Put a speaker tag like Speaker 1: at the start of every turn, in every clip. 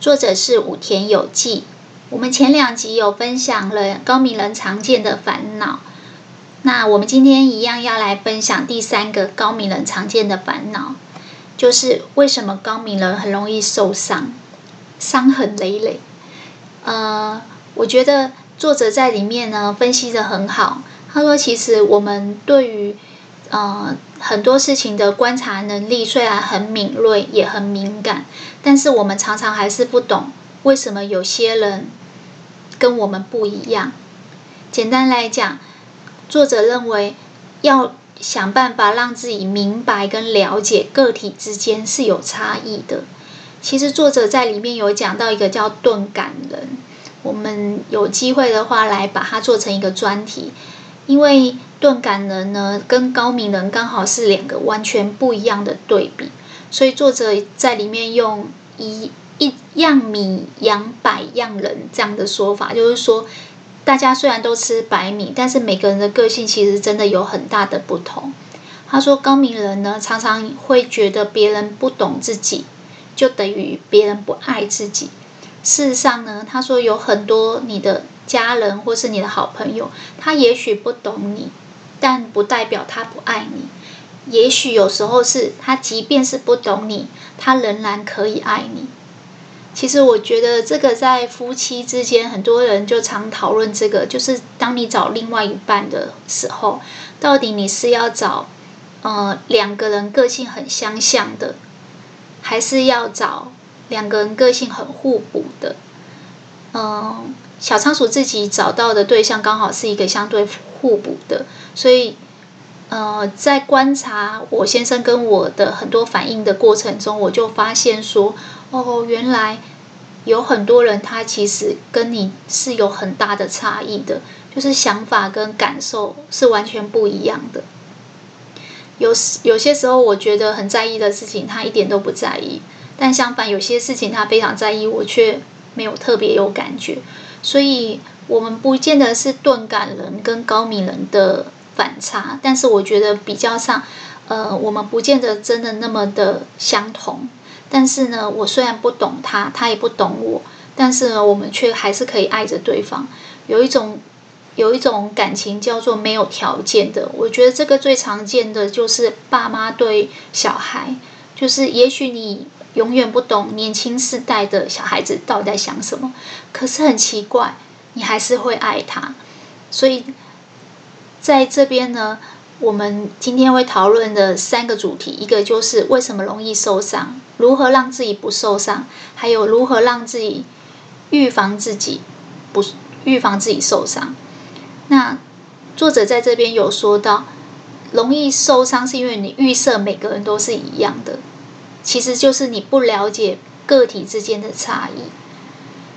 Speaker 1: 作者是武田有纪。我们前两集有分享了高明人常见的烦恼，那我们今天一样要来分享第三个高明人常见的烦恼，就是为什么高明人很容易受伤，伤痕累累。呃，我觉得作者在里面呢分析得很好。他说，其实我们对于呃，很多事情的观察能力虽然很敏锐，也很敏感，但是我们常常还是不懂为什么有些人跟我们不一样。简单来讲，作者认为要想办法让自己明白跟了解个体之间是有差异的。其实作者在里面有讲到一个叫钝感人，我们有机会的话来把它做成一个专题，因为。钝感人呢，跟高敏人刚好是两个完全不一样的对比，所以作者在里面用一一样米养百样人这样的说法，就是说，大家虽然都吃白米，但是每个人的个性其实真的有很大的不同。他说，高明人呢，常常会觉得别人不懂自己，就等于别人不爱自己。事实上呢，他说有很多你的家人或是你的好朋友，他也许不懂你。但不代表他不爱你，也许有时候是他，即便是不懂你，他仍然可以爱你。其实我觉得这个在夫妻之间，很多人就常讨论这个，就是当你找另外一半的时候，到底你是要找呃两个人个性很相像的，还是要找两个人个性很互补的？嗯、小仓鼠自己找到的对象刚好是一个相对互补的。所以，呃，在观察我先生跟我的很多反应的过程中，我就发现说，哦，原来有很多人他其实跟你是有很大的差异的，就是想法跟感受是完全不一样的。有有些时候我觉得很在意的事情，他一点都不在意；但相反，有些事情他非常在意，我却没有特别有感觉。所以，我们不见得是钝感人跟高敏人的。反差，但是我觉得比较上，呃，我们不见得真的那么的相同。但是呢，我虽然不懂他，他也不懂我，但是呢，我们却还是可以爱着对方。有一种，有一种感情叫做没有条件的。我觉得这个最常见的就是爸妈对小孩，就是也许你永远不懂年轻世代的小孩子到底在想什么，可是很奇怪，你还是会爱他，所以。在这边呢，我们今天会讨论的三个主题，一个就是为什么容易受伤，如何让自己不受伤，还有如何让自己预防自己不预防自己受伤。那作者在这边有说到，容易受伤是因为你预设每个人都是一样的，其实就是你不了解个体之间的差异。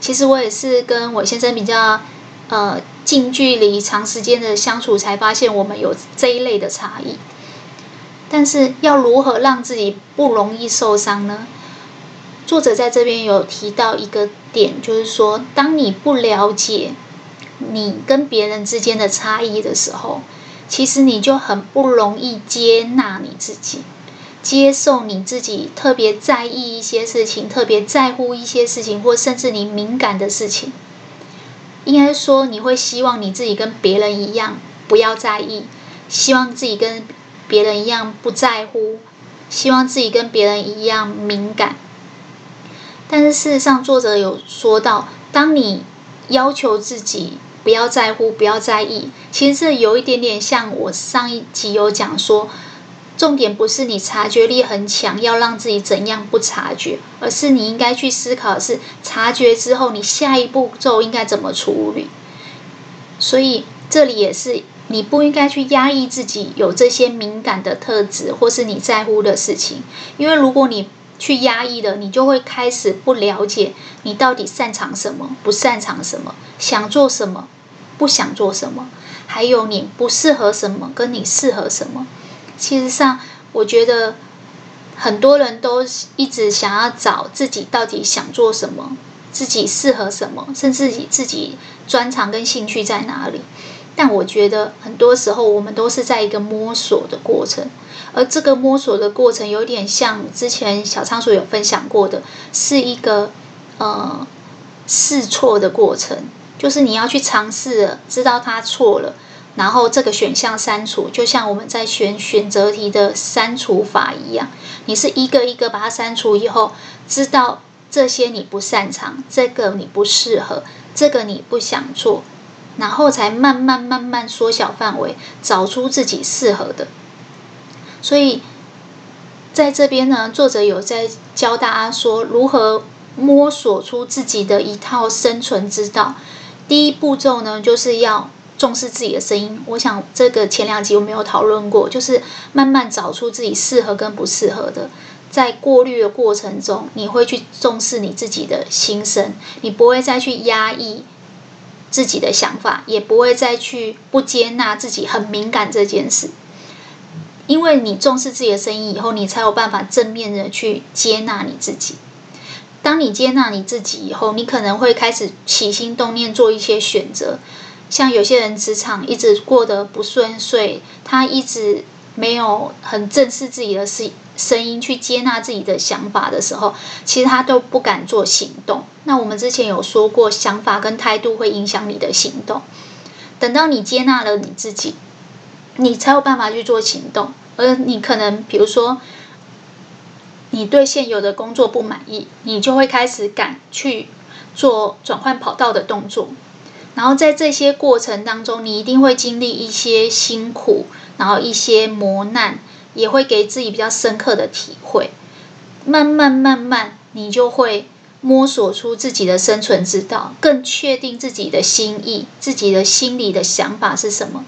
Speaker 1: 其实我也是跟我先生比较。呃，近距离、长时间的相处，才发现我们有这一类的差异。但是，要如何让自己不容易受伤呢？作者在这边有提到一个点，就是说，当你不了解你跟别人之间的差异的时候，其实你就很不容易接纳你自己，接受你自己特别在意一些事情，特别在乎一些事情，或甚至你敏感的事情。应该说，你会希望你自己跟别人一样，不要在意；希望自己跟别人一样不在乎；希望自己跟别人一样敏感。但是事实上，作者有说到，当你要求自己不要在乎、不要在意，其实这有一点点像我上一集有讲说。重点不是你察觉力很强，要让自己怎样不察觉，而是你应该去思考的是察觉之后，你下一步骤应该怎么处理。所以这里也是你不应该去压抑自己有这些敏感的特质或是你在乎的事情，因为如果你去压抑的，你就会开始不了解你到底擅长什么，不擅长什么，想做什么，不想做什么，还有你不适合什么，跟你适合什么。其实上，我觉得很多人都一直想要找自己到底想做什么，自己适合什么，甚至自自己专长跟兴趣在哪里。但我觉得很多时候我们都是在一个摸索的过程，而这个摸索的过程有点像之前小仓鼠有分享过的，是一个呃试错的过程，就是你要去尝试，知道它错了。然后这个选项删除，就像我们在选选择题的删除法一样，你是一个一个把它删除以后，知道这些你不擅长，这个你不适合，这个你不想做，然后才慢慢慢慢缩小范围，找出自己适合的。所以在这边呢，作者有在教大家说如何摸索出自己的一套生存之道。第一步骤呢，就是要。重视自己的声音，我想这个前两集我没有讨论过，就是慢慢找出自己适合跟不适合的，在过滤的过程中，你会去重视你自己的心声，你不会再去压抑自己的想法，也不会再去不接纳自己很敏感这件事，因为你重视自己的声音以后，你才有办法正面的去接纳你自己。当你接纳你自己以后，你可能会开始起心动念做一些选择。像有些人职场一直过得不顺遂，他一直没有很正视自己的声声音，去接纳自己的想法的时候，其实他都不敢做行动。那我们之前有说过，想法跟态度会影响你的行动。等到你接纳了你自己，你才有办法去做行动。而你可能，比如说，你对现有的工作不满意，你就会开始敢去做转换跑道的动作。然后在这些过程当中，你一定会经历一些辛苦，然后一些磨难，也会给自己比较深刻的体会。慢慢慢慢，你就会摸索出自己的生存之道，更确定自己的心意，自己的心里的想法是什么，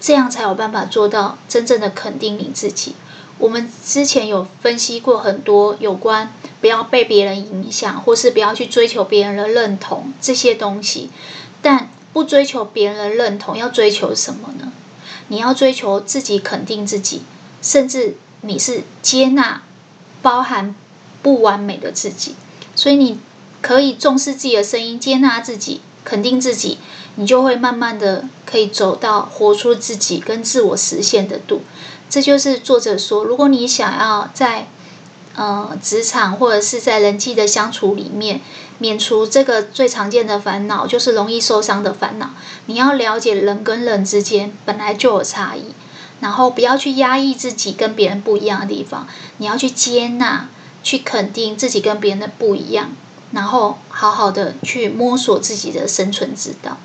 Speaker 1: 这样才有办法做到真正的肯定你自己。我们之前有分析过很多有关不要被别人影响，或是不要去追求别人的认同这些东西。但不追求别人的认同，要追求什么呢？你要追求自己肯定自己，甚至你是接纳、包含不完美的自己。所以你可以重视自己的声音，接纳自己，肯定自己，你就会慢慢的可以走到活出自己跟自我实现的度。这就是作者说，如果你想要在呃职场或者是在人际的相处里面。免除这个最常见的烦恼，就是容易受伤的烦恼。你要了解人跟人之间本来就有差异，然后不要去压抑自己跟别人不一样的地方，你要去接纳、去肯定自己跟别人的不一样，然后好好的去摸索自己的生存之道。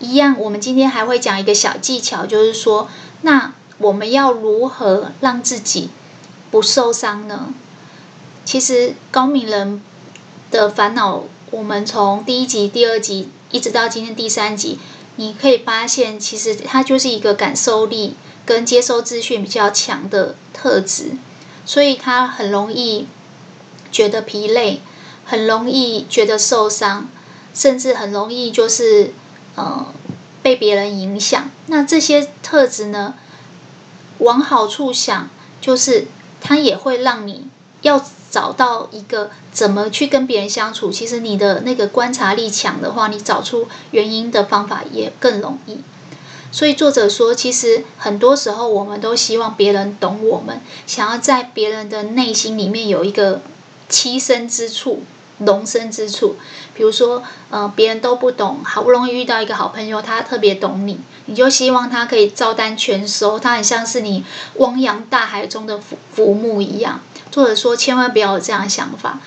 Speaker 1: 一样，我们今天还会讲一个小技巧，就是说，那我们要如何让自己不受伤呢？其实高敏人。的烦恼，我们从第一集、第二集一直到今天第三集，你可以发现，其实它就是一个感受力跟接收资讯比较强的特质，所以他很容易觉得疲累，很容易觉得受伤，甚至很容易就是呃被别人影响。那这些特质呢，往好处想，就是它也会让你要。找到一个怎么去跟别人相处，其实你的那个观察力强的话，你找出原因的方法也更容易。所以作者说，其实很多时候我们都希望别人懂我们，想要在别人的内心里面有一个栖身之处、容身之处。比如说，呃，别人都不懂，好不容易遇到一个好朋友，他特别懂你，你就希望他可以照单全收，他很像是你汪洋大海中的浮浮木一样。或者说，千万不要有这样想法。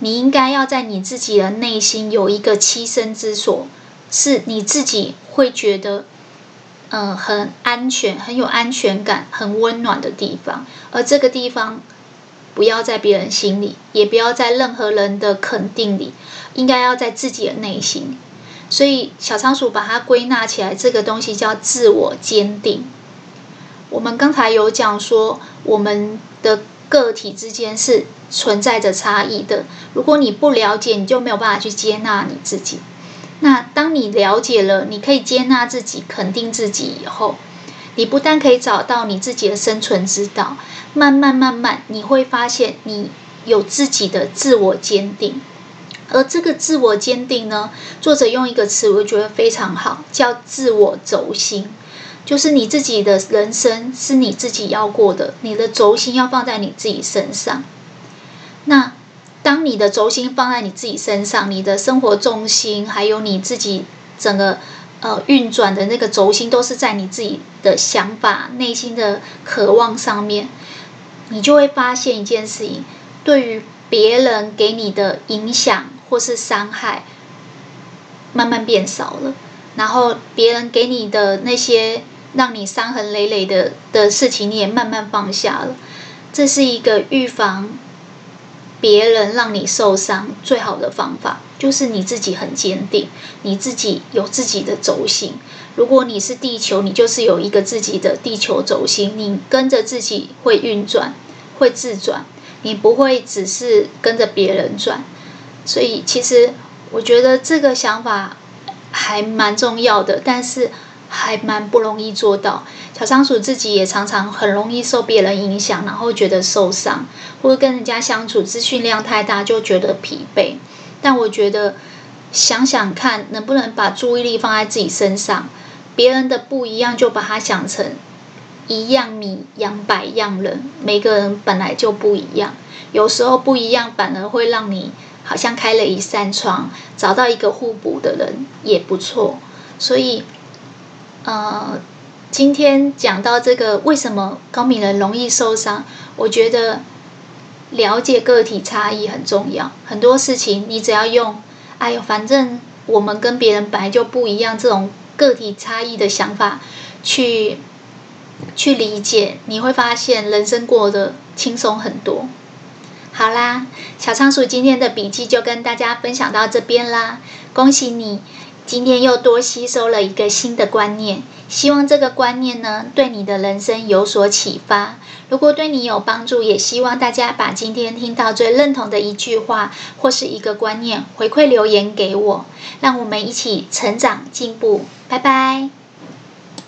Speaker 1: 你应该要在你自己的内心有一个栖身之所，是你自己会觉得，嗯、很安全、很有安全感、很温暖的地方。而这个地方，不要在别人心里，也不要在任何人的肯定里，应该要在自己的内心。所以，小仓鼠把它归纳起来，这个东西叫自我坚定。我们刚才有讲说，我们的个体之间是存在着差异的。如果你不了解，你就没有办法去接纳你自己。那当你了解了，你可以接纳自己、肯定自己以后，你不但可以找到你自己的生存之道，慢慢慢慢，你会发现你有自己的自我坚定。而这个自我坚定呢，作者用一个词，我觉得非常好，叫自我轴心。就是你自己的人生是你自己要过的，你的轴心要放在你自己身上。那当你的轴心放在你自己身上，你的生活重心还有你自己整个呃运转的那个轴心都是在你自己的想法、内心的渴望上面，你就会发现一件事情：对于别人给你的影响或是伤害，慢慢变少了，然后别人给你的那些。让你伤痕累累的的事情，你也慢慢放下了。这是一个预防别人让你受伤最好的方法，就是你自己很坚定，你自己有自己的轴心。如果你是地球，你就是有一个自己的地球轴心，你跟着自己会运转，会自转，你不会只是跟着别人转。所以，其实我觉得这个想法还蛮重要的，但是。还蛮不容易做到，小仓鼠自己也常常很容易受别人影响，然后觉得受伤，或者跟人家相处资讯量太大就觉得疲惫。但我觉得想想看，能不能把注意力放在自己身上，别人的不一样就把它想成一样米养百样人，每个人本来就不一样，有时候不一样反而会让你好像开了一扇窗，找到一个互补的人也不错，所以。呃，今天讲到这个，为什么高敏人容易受伤？我觉得了解个体差异很重要。很多事情你只要用“哎呦，反正我们跟别人本来就不一样”这种个体差异的想法去去理解，你会发现人生过得轻松很多。好啦，小仓鼠今天的笔记就跟大家分享到这边啦，恭喜你！今天又多吸收了一个新的观念，希望这个观念呢，对你的人生有所启发。如果对你有帮助，也希望大家把今天听到最认同的一句话或是一个观念回馈留言给我，让我们一起成长进步。拜拜。